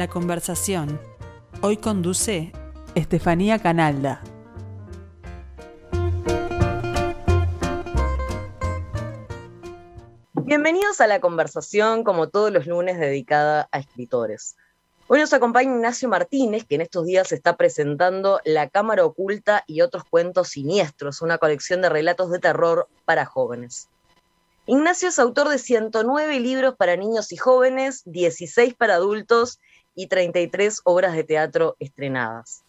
La conversación. Hoy conduce Estefanía Canalda. Bienvenidos a la conversación, como todos los lunes, dedicada a escritores. Hoy nos acompaña Ignacio Martínez, que en estos días está presentando La Cámara Oculta y otros cuentos siniestros, una colección de relatos de terror para jóvenes. Ignacio es autor de 109 libros para niños y jóvenes, 16 para adultos y 33 obras de teatro estrenadas.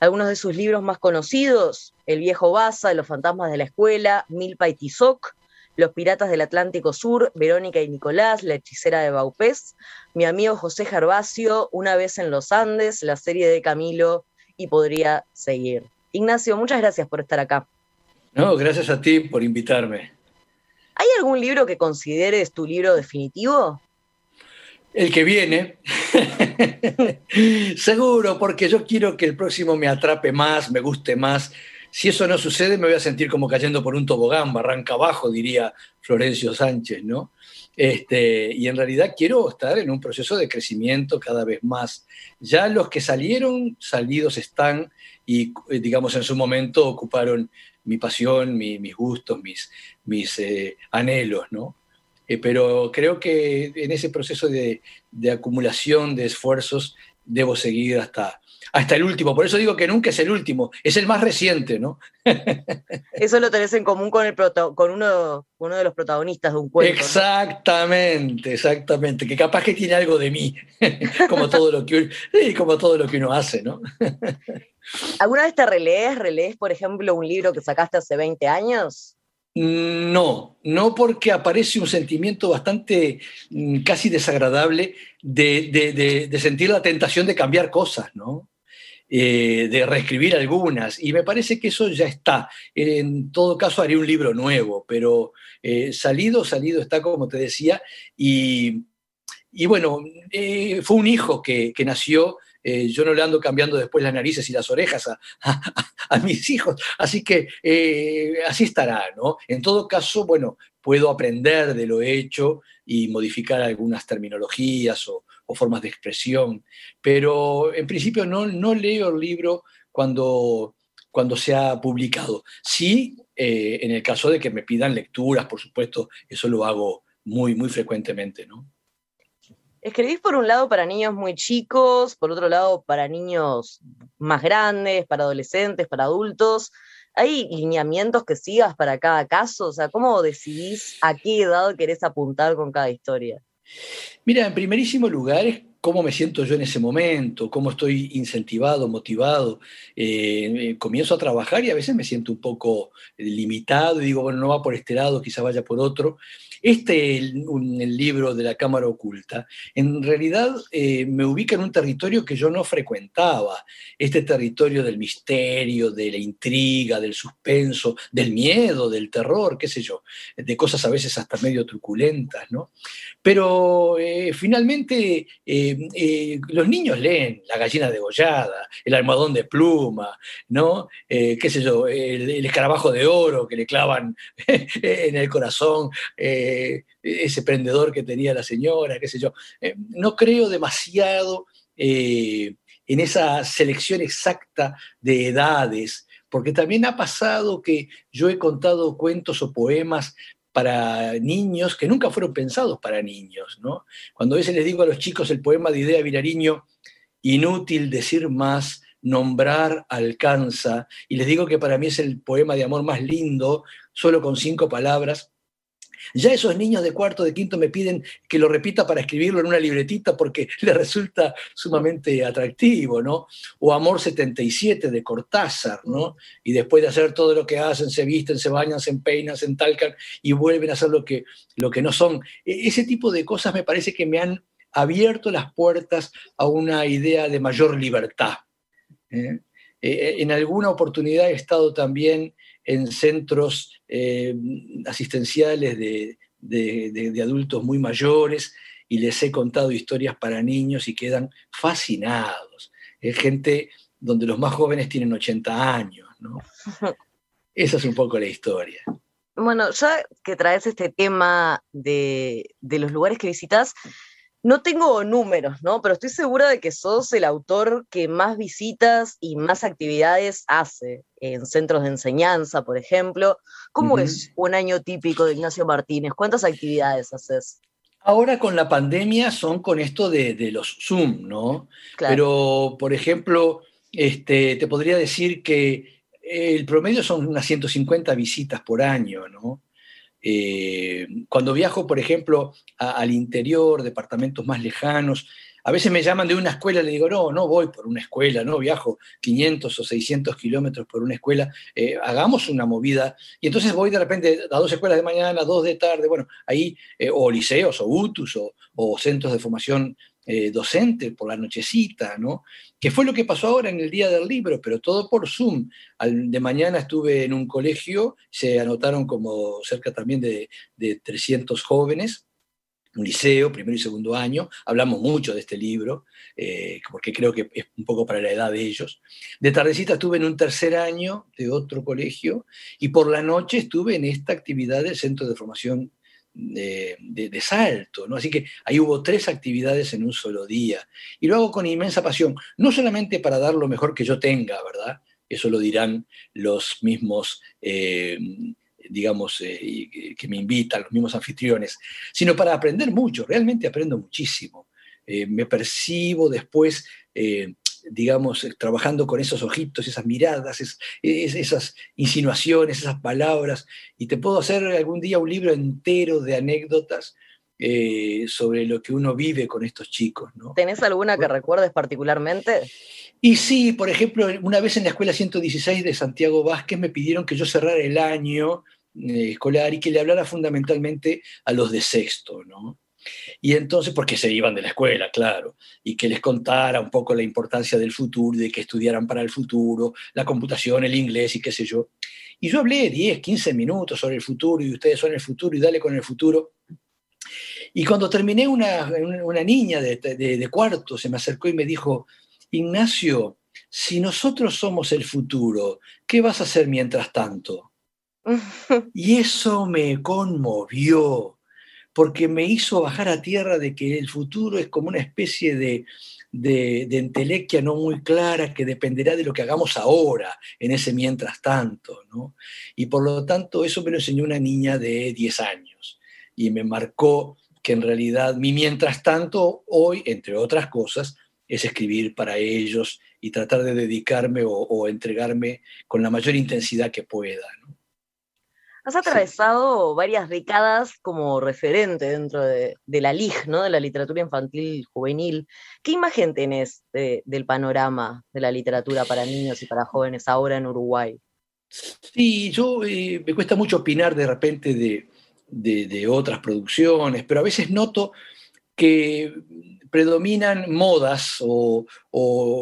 Algunos de sus libros más conocidos, El viejo Baza, Los fantasmas de la escuela, Milpa y Tizoc, Los piratas del Atlántico Sur, Verónica y Nicolás, La hechicera de Baupés, Mi amigo José Gervasio, Una vez en los Andes, la serie de Camilo y podría seguir. Ignacio, muchas gracias por estar acá. No, gracias a ti por invitarme. ¿Hay algún libro que consideres tu libro definitivo? El que viene. Seguro, porque yo quiero que el próximo me atrape más, me guste más. Si eso no sucede, me voy a sentir como cayendo por un tobogán, barranca abajo, diría Florencio Sánchez, ¿no? Este, y en realidad quiero estar en un proceso de crecimiento cada vez más. Ya los que salieron, salidos están y, digamos, en su momento ocuparon mi pasión, mis gustos, mis, mis eh, anhelos, ¿no? Eh, pero creo que en ese proceso de, acumulación de esfuerzos debo seguir hasta, hasta el último. Por eso digo que nunca es el último, es el más reciente, ¿no? Eso lo tenés en común con, el con uno, uno de los protagonistas de un cuento. Exactamente, exactamente, que capaz que tiene algo de mí, como todo lo que, como todo lo que uno hace, ¿no? ¿Alguna vez te relees, relees, por ejemplo, un libro que sacaste hace 20 años? No, no porque aparece un sentimiento bastante mm, casi desagradable de, sentir la tentación de cambiar cosas, ¿no? Eh, de reescribir algunas, y me parece que eso ya está. En todo caso, haré un libro nuevo, pero eh, salido, salido está, como te decía, y, bueno, eh, fue un hijo que, que nació eh, yo no le ando cambiando después las narices y las orejas a, mis hijos, así que eh, así estará, ¿no? En todo caso, bueno, puedo aprender de lo hecho y modificar algunas terminologías o, formas de expresión, pero en principio no, no leo el libro cuando, cuando se ha publicado. Sí, eh, en el caso de que me pidan lecturas, por supuesto, eso lo hago muy, muy frecuentemente, ¿no? Escribís por un lado para niños muy chicos, por otro lado para niños más grandes, para adolescentes, para adultos. ¿Hay lineamientos que sigas para cada caso? O sea, ¿cómo decidís a qué edad querés apuntar con cada historia? Mira, en primerísimo lugar es cómo me siento yo en ese momento, cómo estoy incentivado, motivado. Eh, eh, comienzo a trabajar y a veces me siento un poco limitado y digo, bueno, no va por este lado, quizá vaya por otro. Este, el, libro de la Cámara Oculta, en realidad eh, me ubica en un territorio que yo no frecuentaba, este territorio del misterio, de la intriga, del suspenso, del miedo, del terror, qué sé yo, de cosas a veces hasta medio truculentas, ¿no? Pero eh, finalmente eh, los niños leen La gallina degollada, El almohadón de pluma, ¿no? qué sé yo, el, escarabajo de oro que le clavan en el corazón ese prendedor que tenía la señora, qué sé yo. Eh, no creo demasiado eh, en esa selección exacta de edades, porque también ha pasado que yo he contado cuentos o poemas para niños que nunca fueron pensados para niños, ¿no? Cuando a veces les digo a los chicos el poema de Idea Vilariño, inútil decir más, nombrar alcanza, y les digo que para mí es el poema de amor más lindo, solo con cinco palabras, ya esos niños de cuarto, de quinto me piden que lo repita para escribirlo en una libretita porque les resulta sumamente atractivo, ¿no? O Amor 77 de Cortázar, ¿no? Y después de hacer todo lo que hacen, se visten, se bañan, se empeinan, se entalcan y vuelven a hacer lo que, lo que no son. E, ese tipo de cosas me parece que me han abierto las puertas a una idea de mayor libertad. ¿eh? E, e, en alguna oportunidad he estado también en centros eh, asistenciales de, adultos muy mayores y les he contado historias para niños y quedan fascinados. Es gente donde los más jóvenes tienen 80 años, ¿no? Esa es un poco la historia. Bueno, ya que traes este tema de, de los lugares que visitas, no tengo números, ¿no? Pero estoy segura de que sos el autor que más visitas y más actividades hace en centros de enseñanza, por ejemplo. ¿Cómo es un año típico de Ignacio Martínez? ¿Cuántas actividades haces? Ahora con la pandemia son con esto de, los Zoom, ¿no? Pero, por ejemplo, este, te podría decir que el promedio son unas 150 visitas por año, ¿no? Eh, cuando viajo, por ejemplo, al interior, departamentos más lejanos, a veces me llaman de una escuela le digo, no, no voy por una escuela, no viajo 500 o 600 kilómetros por una escuela, eh, hagamos una movida. Y entonces voy de repente a dos escuelas de mañana, dos de tarde, bueno, ahí, eh, o liceos, o UTUS, o centros de formación eh, docente por la nochecita, ¿no? Que fue lo que pasó ahora en el día del libro, pero todo por Zoom. Al, de mañana estuve en un colegio, se anotaron como cerca también de, 300 jóvenes, un liceo, primero y segundo año, hablamos mucho de este libro, eh, porque creo que es un poco para la edad de ellos. De tardecita estuve en un tercer año de otro colegio y por la noche estuve en esta actividad del Centro de Formación de, salto, ¿no? Así que ahí hubo tres actividades en un solo día. Y lo hago con inmensa pasión, no solamente para dar lo mejor que yo tenga, ¿verdad? Eso lo dirán los mismos, eh, digamos, eh, que me invitan, los mismos anfitriones, sino para aprender mucho, realmente aprendo muchísimo. Eh, me percibo después digamos, eh, trabajando con esos ojitos, esas miradas, esas insinuaciones, esas palabras, y te puedo hacer algún día un libro entero de anécdotas eh, sobre lo que uno vive con estos chicos. ¿no? ¿Tenés alguna que recuerdes particularmente? Y sí, por ejemplo, una vez en la escuela 116 de Santiago Vázquez me pidieron que yo cerrara el año eh, escolar y que le hablara fundamentalmente a los de sexto, ¿no? Y entonces, porque se iban de la escuela, claro, y que les contara un poco la importancia del futuro, de que estudiaran para el futuro, la computación, el inglés y qué sé yo. Y yo hablé 10, 15 minutos sobre el futuro y ustedes son el futuro y dale con el futuro. Y cuando terminé, una, una niña de, de cuarto se me acercó y me dijo, Ignacio, si nosotros somos el futuro, ¿qué vas a hacer mientras tanto? Y eso me conmovió porque me hizo bajar a tierra de que el futuro es como una especie de, de, entelequia no muy clara que dependerá de lo que hagamos ahora, en ese mientras tanto. ¿no? Y por lo tanto eso me lo enseñó una niña de 10 años y me marcó que en realidad mi mientras tanto hoy, entre otras cosas, es escribir para ellos y tratar de dedicarme o, entregarme con la mayor intensidad que pueda. Has atravesado varias décadas como referente dentro de, la LIG, ¿no? de la literatura infantil juvenil. ¿Qué imagen tenés del panorama de la literatura para niños y para jóvenes ahora en Uruguay? Sí, yo eh, me cuesta mucho opinar de repente de, otras producciones, pero a veces noto que predominan modas o,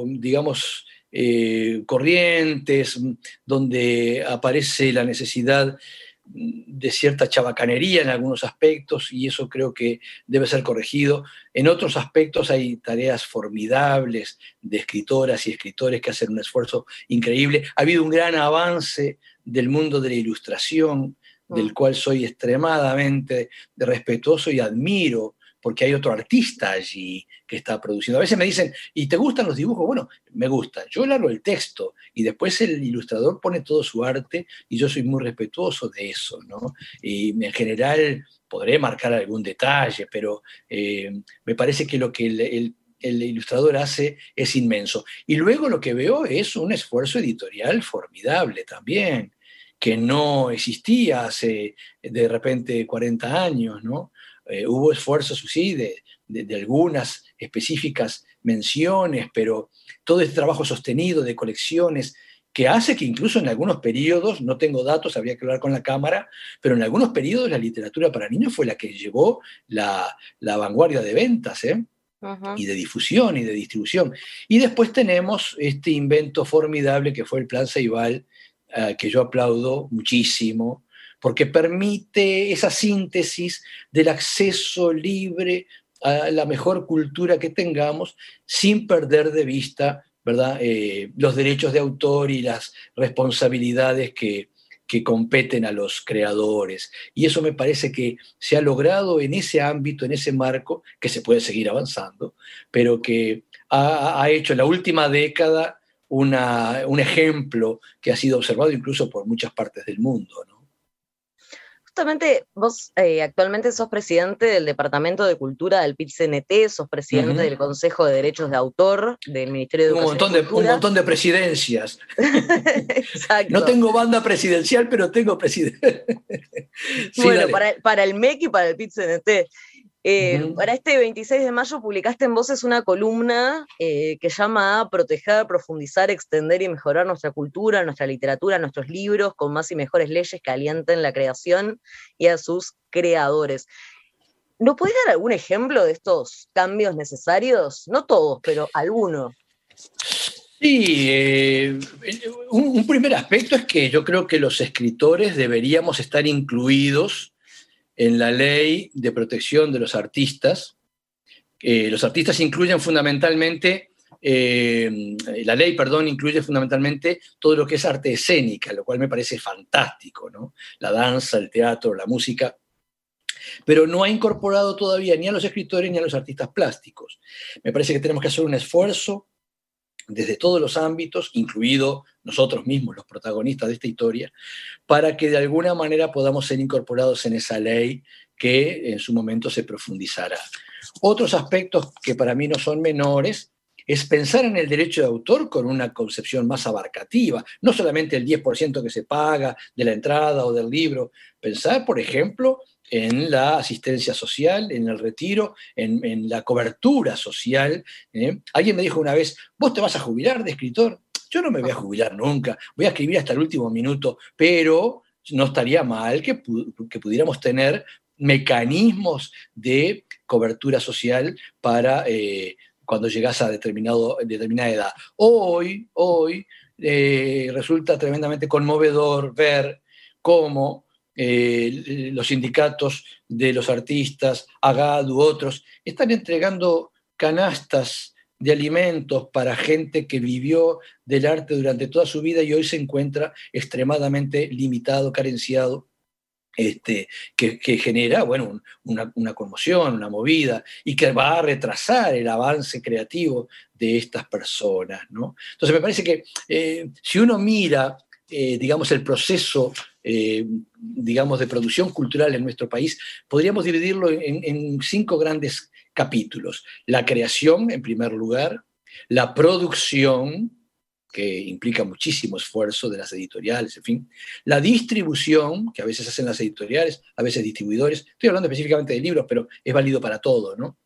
digamos, eh, corrientes donde aparece la necesidad de cierta chabacanería en algunos aspectos y eso creo que debe ser corregido. En otros aspectos hay tareas formidables de escritoras y escritores que hacen un esfuerzo increíble. Ha habido un gran avance del mundo de la ilustración, del mm. cual soy extremadamente respetuoso y admiro porque hay otro artista allí que está produciendo. A veces me dicen, ¿y te gustan los dibujos? Bueno, me gustan. Yo largo el texto y después el ilustrador pone todo su arte y yo soy muy respetuoso de eso, ¿no? Y en general podré marcar algún detalle, pero eh, me parece que lo que el, el ilustrador hace es inmenso. Y luego lo que veo es un esfuerzo editorial formidable también, que no existía hace de repente 40 años, ¿no? Eh, hubo esfuerzos, sí, de, algunas específicas menciones, pero todo este trabajo sostenido de colecciones que hace que incluso en algunos periodos, no tengo datos, habría que hablar con la Cámara, pero en algunos periodos la literatura para niños fue la que llevó la, vanguardia de ventas, ¿eh? y de difusión y de distribución. Y después tenemos este invento formidable que fue el Plan Ceibal, eh, que yo aplaudo muchísimo, porque permite esa síntesis del acceso libre a la mejor cultura que tengamos sin perder de vista ¿verdad? Eh, los derechos de autor y las responsabilidades que, que competen a los creadores. Y eso me parece que se ha logrado en ese ámbito, en ese marco, que se puede seguir avanzando, pero que ha, hecho en la última década un ejemplo que ha sido observado incluso por muchas partes del mundo. Justamente vos eh, actualmente sos presidente del Departamento de Cultura del PIT-CNT, sos presidente del Consejo de Derechos de Autor del Ministerio de Educación. Un montón de, un montón de presidencias. No tengo banda presidencial, pero tengo presidente. bueno, para, para, el MEC y para el PIT-CNT. Eh, para este 26 de mayo publicaste en Voces una columna eh, que llama a proteger, profundizar, extender y mejorar nuestra cultura, nuestra literatura, nuestros libros con más y mejores leyes que alienten la creación y a sus creadores. ¿No puedes dar algún ejemplo de estos cambios necesarios? No todos, pero alguno. Sí, eh, un primer aspecto es que yo creo que los escritores deberíamos estar incluidos en la ley de protección de los artistas. los artistas incluyen fundamentalmente, eh, la ley, perdón, incluye fundamentalmente todo lo que es arte escénica, lo cual me parece fantástico, ¿no? La danza, el teatro, la música, pero no ha incorporado todavía ni a los escritores ni a los artistas plásticos. Me parece que tenemos que hacer un esfuerzo desde todos los ámbitos, incluido nosotros mismos, los protagonistas de esta historia, para que de alguna manera podamos ser incorporados en esa ley que en su momento se profundizará. Otros aspectos que para mí no son menores es pensar en el derecho de autor con una concepción más abarcativa, no solamente el 10% que se paga de la entrada o del libro, pensar, por ejemplo, en la asistencia social, en el retiro, en, la cobertura social. ¿eh? Alguien me dijo una vez, vos te vas a jubilar de escritor. Yo no me voy a jubilar nunca, voy a escribir hasta el último minuto, pero no estaría mal que, pudiéramos tener mecanismos de cobertura social para eh, cuando llegas a determinado, determinada edad. Hoy, hoy, eh, resulta tremendamente conmovedor ver cómo eh, los sindicatos de los artistas, AGAD u otros, están entregando canastas de alimentos para gente que vivió del arte durante toda su vida y hoy se encuentra extremadamente limitado, carenciado, este, que, genera bueno, una, conmoción, una movida, y que va a retrasar el avance creativo de estas personas. ¿no? Entonces me parece que eh, si uno mira, eh, digamos, el proceso eh, digamos, de producción cultural en nuestro país, podríamos dividirlo en, cinco grandes capítulos. La creación, en primer lugar, la producción, que implica muchísimo esfuerzo de las editoriales, en fin, la distribución, que a veces hacen las editoriales, a veces distribuidores, estoy hablando específicamente de libros, pero es válido para todo, ¿no?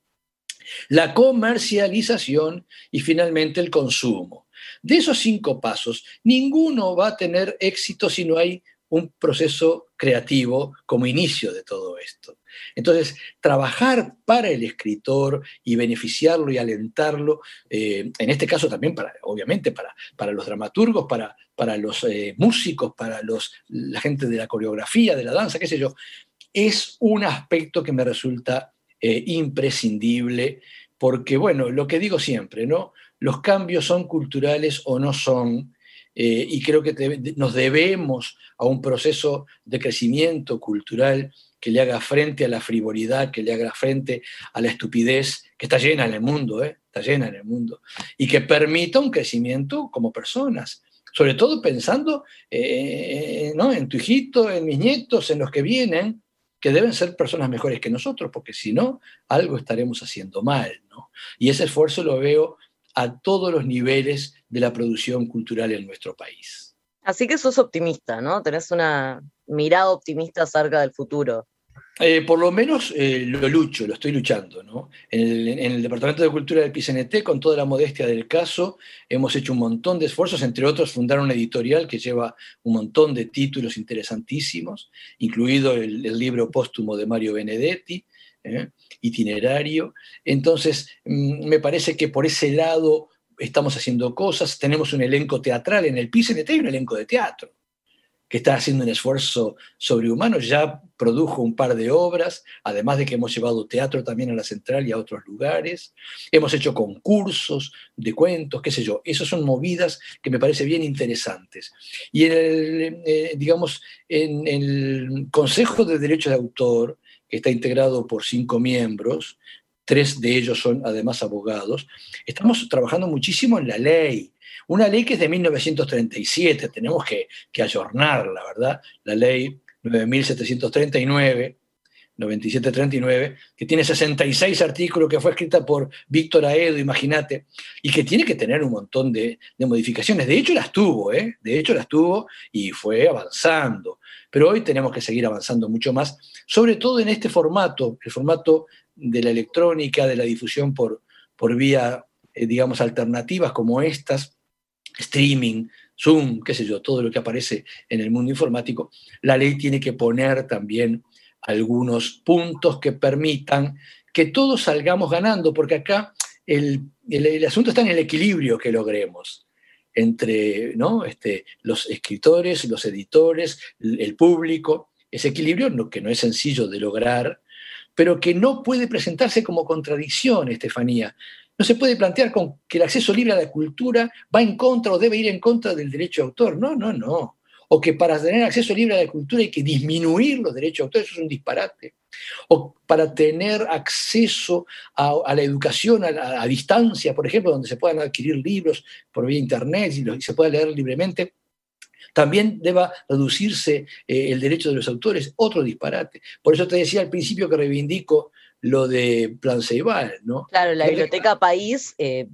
La comercialización y finalmente el consumo. De esos cinco pasos, ninguno va a tener éxito si no hay un proceso creativo como inicio de todo esto. Entonces, trabajar para el escritor y beneficiarlo y alentarlo, eh, en este caso también, para, obviamente, para, para los dramaturgos, para, para los eh, músicos, para los, la gente de la coreografía, de la danza, qué sé yo, es un aspecto que me resulta eh, imprescindible, porque, bueno, lo que digo siempre, ¿no? Los cambios son culturales o no son, eh, y creo que nos debemos a un proceso de crecimiento cultural que le haga frente a la frivolidad, que le haga frente a la estupidez que está llena en el mundo, ¿eh? está llena en el mundo, y que permita un crecimiento como personas, sobre todo pensando eh, ¿no? en tu hijito, en mis nietos, en los que vienen, que deben ser personas mejores que nosotros, porque si no, algo estaremos haciendo mal. ¿no? Y ese esfuerzo lo veo a todos los niveles de la producción cultural en nuestro país. Así que sos optimista, ¿no? Tenés una mirada optimista acerca del futuro. Eh, por lo menos eh, lo lucho, lo estoy luchando. ¿no? En el, Departamento de Cultura del PCNT, con toda la modestia del caso, hemos hecho un montón de esfuerzos, entre otros fundar una editorial que lleva un montón de títulos interesantísimos, incluido el, libro póstumo de Mario Benedetti, ¿eh? itinerario. Entonces, mm, me parece que por ese lado estamos haciendo cosas, tenemos un elenco teatral en el PCNT y un elenco de teatro. que está haciendo un esfuerzo sobrehumano, ya produjo un par de obras, además de que hemos llevado teatro también a la central y a otros lugares, hemos hecho concursos de cuentos, qué sé yo, esas son movidas que me parece bien interesantes. Y en el, eh, digamos, en el Consejo de Derecho de Autor, está integrado por cinco miembros, tres de ellos son además abogados, estamos trabajando muchísimo en la ley, una ley que es de 1937, tenemos que, que ayornarla, ¿verdad? La ley 9739, 9739, que tiene 66 artículos, que fue escrita por Víctor Aedo, imagínate, y que tiene que tener un montón de, modificaciones. De hecho, las tuvo, ¿eh? De hecho, las tuvo y fue avanzando. Pero hoy tenemos que seguir avanzando mucho más, sobre todo en este formato, el formato de la electrónica, de la difusión por, por vía, eh, digamos, alternativas como estas, streaming, Zoom, qué sé yo, todo lo que aparece en el mundo informático, la ley tiene que poner también algunos puntos que permitan que todos salgamos ganando, porque acá el, asunto está en el equilibrio que logremos entre ¿no? este, los escritores, los editores, el, público, ese equilibrio que no es sencillo de lograr, pero que no puede presentarse como contradicción, Estefanía. No se puede plantear con que el acceso libre a la cultura va en contra o debe ir en contra del derecho de autor. No, no, no. O que para tener acceso libre a la cultura hay que disminuir los derechos de autor, eso es un disparate. O para tener acceso a, la educación a, distancia, por ejemplo, donde se puedan adquirir libros por vía internet y, se pueda leer libremente, también deba reducirse eh, el derecho de los autores, otro disparate. Por eso te decía al principio que reivindico lo de Plan Ceibal, ¿no? Claro, la Biblioteca País eh,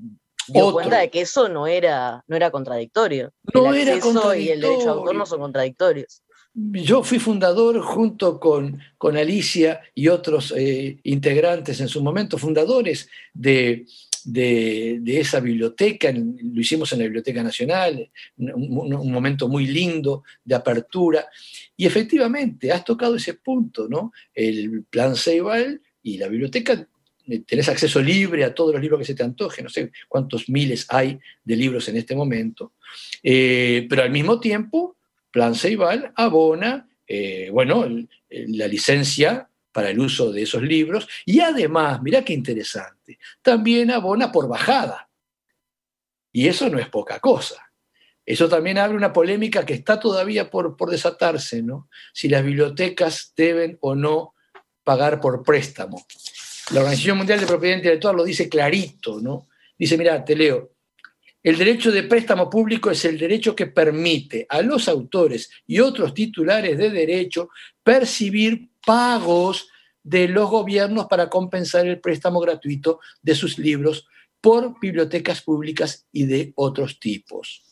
dio cuenta de que eso no era, no era contradictorio. No el era contradictorio. y el derecho de autor no son contradictorios. Yo fui fundador junto con, con Alicia y otros eh, integrantes en su momento, fundadores de, de, esa biblioteca, lo hicimos en la Biblioteca Nacional, un, momento muy lindo de apertura, y efectivamente has tocado ese punto, ¿no? El plan Ceibal y la biblioteca eh, tenés acceso libre a todos los libros que se te antojen, no sé cuántos miles hay de libros en este momento, eh, pero al mismo tiempo, Plan Ceibal abona, eh, bueno, la licencia para el uso de esos libros y además, mira qué interesante, también abona por bajada. Y eso no es poca cosa. Eso también abre una polémica que está todavía por, por desatarse, ¿no? Si las bibliotecas deben o no pagar por préstamo. La Organización Mundial de Propiedad Intelectual lo dice clarito, ¿no? Dice, mira, te leo, el derecho de préstamo público es el derecho que permite a los autores y otros titulares de derecho percibir pagos de los gobiernos para compensar el préstamo gratuito de sus libros por bibliotecas públicas y de otros tipos.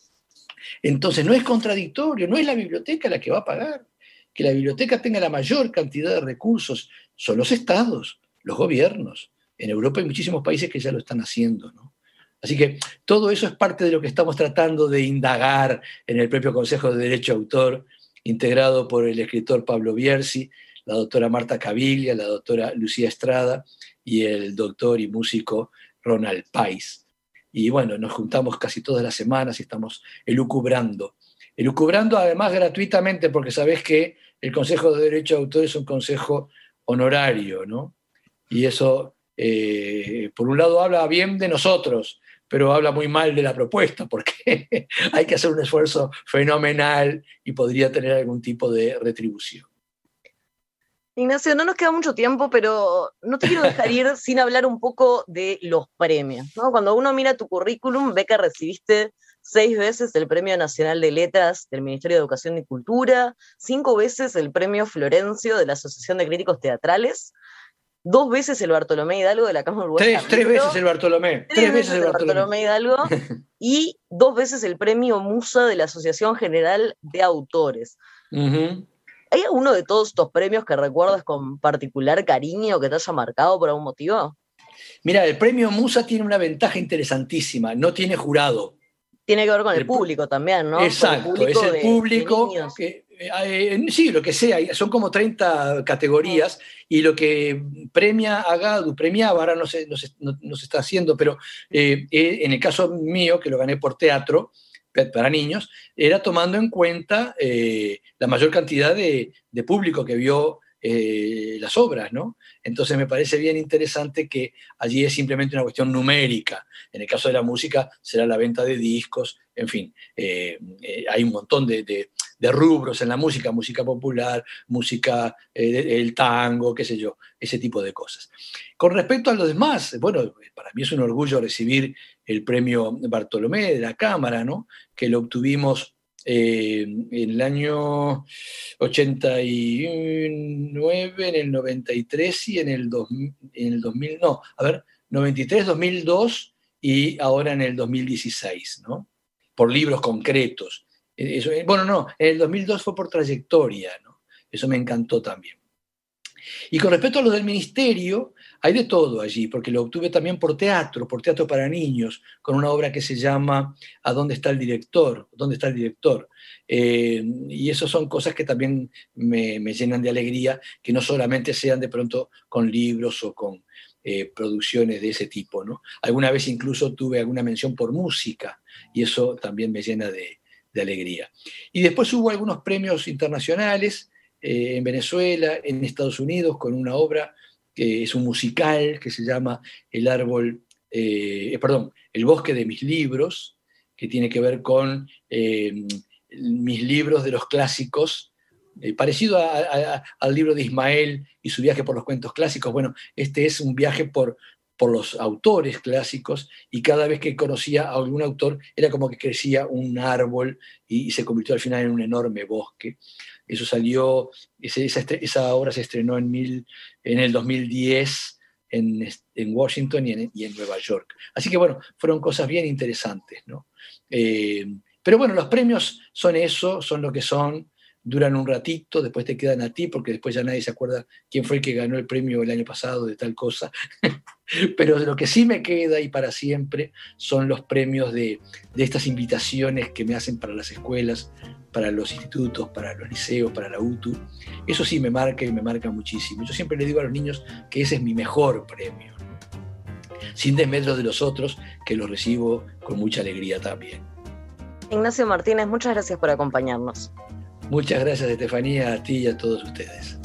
Entonces, no es contradictorio, no es la biblioteca la que va a pagar que la biblioteca tenga la mayor cantidad de recursos son los estados, los gobiernos. En Europa hay muchísimos países que ya lo están haciendo. ¿no? Así que todo eso es parte de lo que estamos tratando de indagar en el propio Consejo de Derecho Autor, integrado por el escritor Pablo Bierzi, la doctora Marta Caviglia, la doctora Lucía Estrada y el doctor y músico Ronald Pais. Y bueno, nos juntamos casi todas las semanas y estamos elucubrando elucubrando además gratuitamente, porque sabés que el Consejo de Derecho de Autor es un consejo honorario, ¿no? Y eso, eh, por un lado, habla bien de nosotros, pero habla muy mal de la propuesta, porque hay que hacer un esfuerzo fenomenal y podría tener algún tipo de retribución. Ignacio, no nos queda mucho tiempo, pero no te quiero dejar ir sin hablar un poco de los premios. Cuando uno mira tu currículum, ve que recibiste seis veces el Premio Nacional de Letras del Ministerio de Educación y Cultura, cinco veces el Premio Florencio de la Asociación de Críticos Teatrales, dos veces el Bartolomé Hidalgo de la Cámara Uruguaya. Tres, veces el Bartolomé. Tres, veces, el Bartolomé. Hidalgo y dos veces el Premio Musa de la Asociación General de Autores. ¿Hay alguno de todos estos premios que recuerdas con particular cariño que te haya marcado por algún motivo? Mira, el premio Musa tiene una ventaja interesantísima, no tiene jurado tiene que ver con el, público también, ¿no? Exacto, es el público que, eh, sí, lo que sea, son como 30 categorías y lo que premia a Gadu, premiaba, ahora no se, no, está haciendo, pero eh, eh, en el caso mío, que lo gané por teatro, para niños, era tomando en cuenta eh, la mayor cantidad de, público que vio eh, las obras, ¿no? Entonces me parece bien interesante que allí es simplemente una cuestión numérica. En el caso de la música será la venta de discos, en fin, eh, hay un montón de, rubros en la música, música popular, música, el tango, qué sé yo, ese tipo de cosas. Con respecto a lo demás, bueno, para mí es un orgullo recibir el premio Bartolomé de la Cámara, ¿no? que lo obtuvimos eh, en el año 89, en el 93 y en el, en el 2000, no, a ver, 93, 2002 y ahora en el 2016, ¿no? Por libros concretos. Eh, eh, bueno, no, en el 2002 fue por trayectoria, ¿no? Eso me encantó también. Y con respecto a lo del ministerio, hay de todo allí, porque lo obtuve también por teatro, por teatro para niños, con una obra que se llama ¿A dónde está el director? ¿Dónde está el director? Eh, y eso son cosas que también me, llenan de alegría, que no solamente sean de pronto con libros o con eh, producciones de ese tipo. ¿no? Alguna vez incluso tuve alguna mención por música, y eso también me llena de, alegría. Y después hubo algunos premios internacionales, eh, en Venezuela, en Estados Unidos, con una obra es un musical que se llama El árbol, eh, perdón, El bosque de mis libros, que tiene que ver con eh, mis libros de los clásicos, parecido al libro de Ismael y su viaje por los cuentos clásicos. Bueno, este es un viaje por, por los autores clásicos y cada vez que conocía a algún autor era como que crecía un árbol y, se convirtió al final en un enorme bosque. Eso salió, esa, obra se estrenó en, el 2010 en, Washington y en, y en, Nueva York. Así que bueno, fueron cosas bien interesantes, ¿no? Eh, pero bueno, los premios son eso, son lo que son, duran un ratito, después te quedan a ti, porque después ya nadie se acuerda quién fue el que ganó el premio el año pasado de tal cosa. Pero lo que sí me queda y para siempre son los premios de, de, estas invitaciones que me hacen para las escuelas, para los institutos, para los liceos, para la UTU. Eso sí me marca y me marca muchísimo. Yo siempre le digo a los niños que ese es mi mejor premio, sin desmedro de los otros, que los recibo con mucha alegría también. Ignacio Martínez, muchas gracias por acompañarnos. Muchas gracias, Estefanía, a ti y a todos ustedes.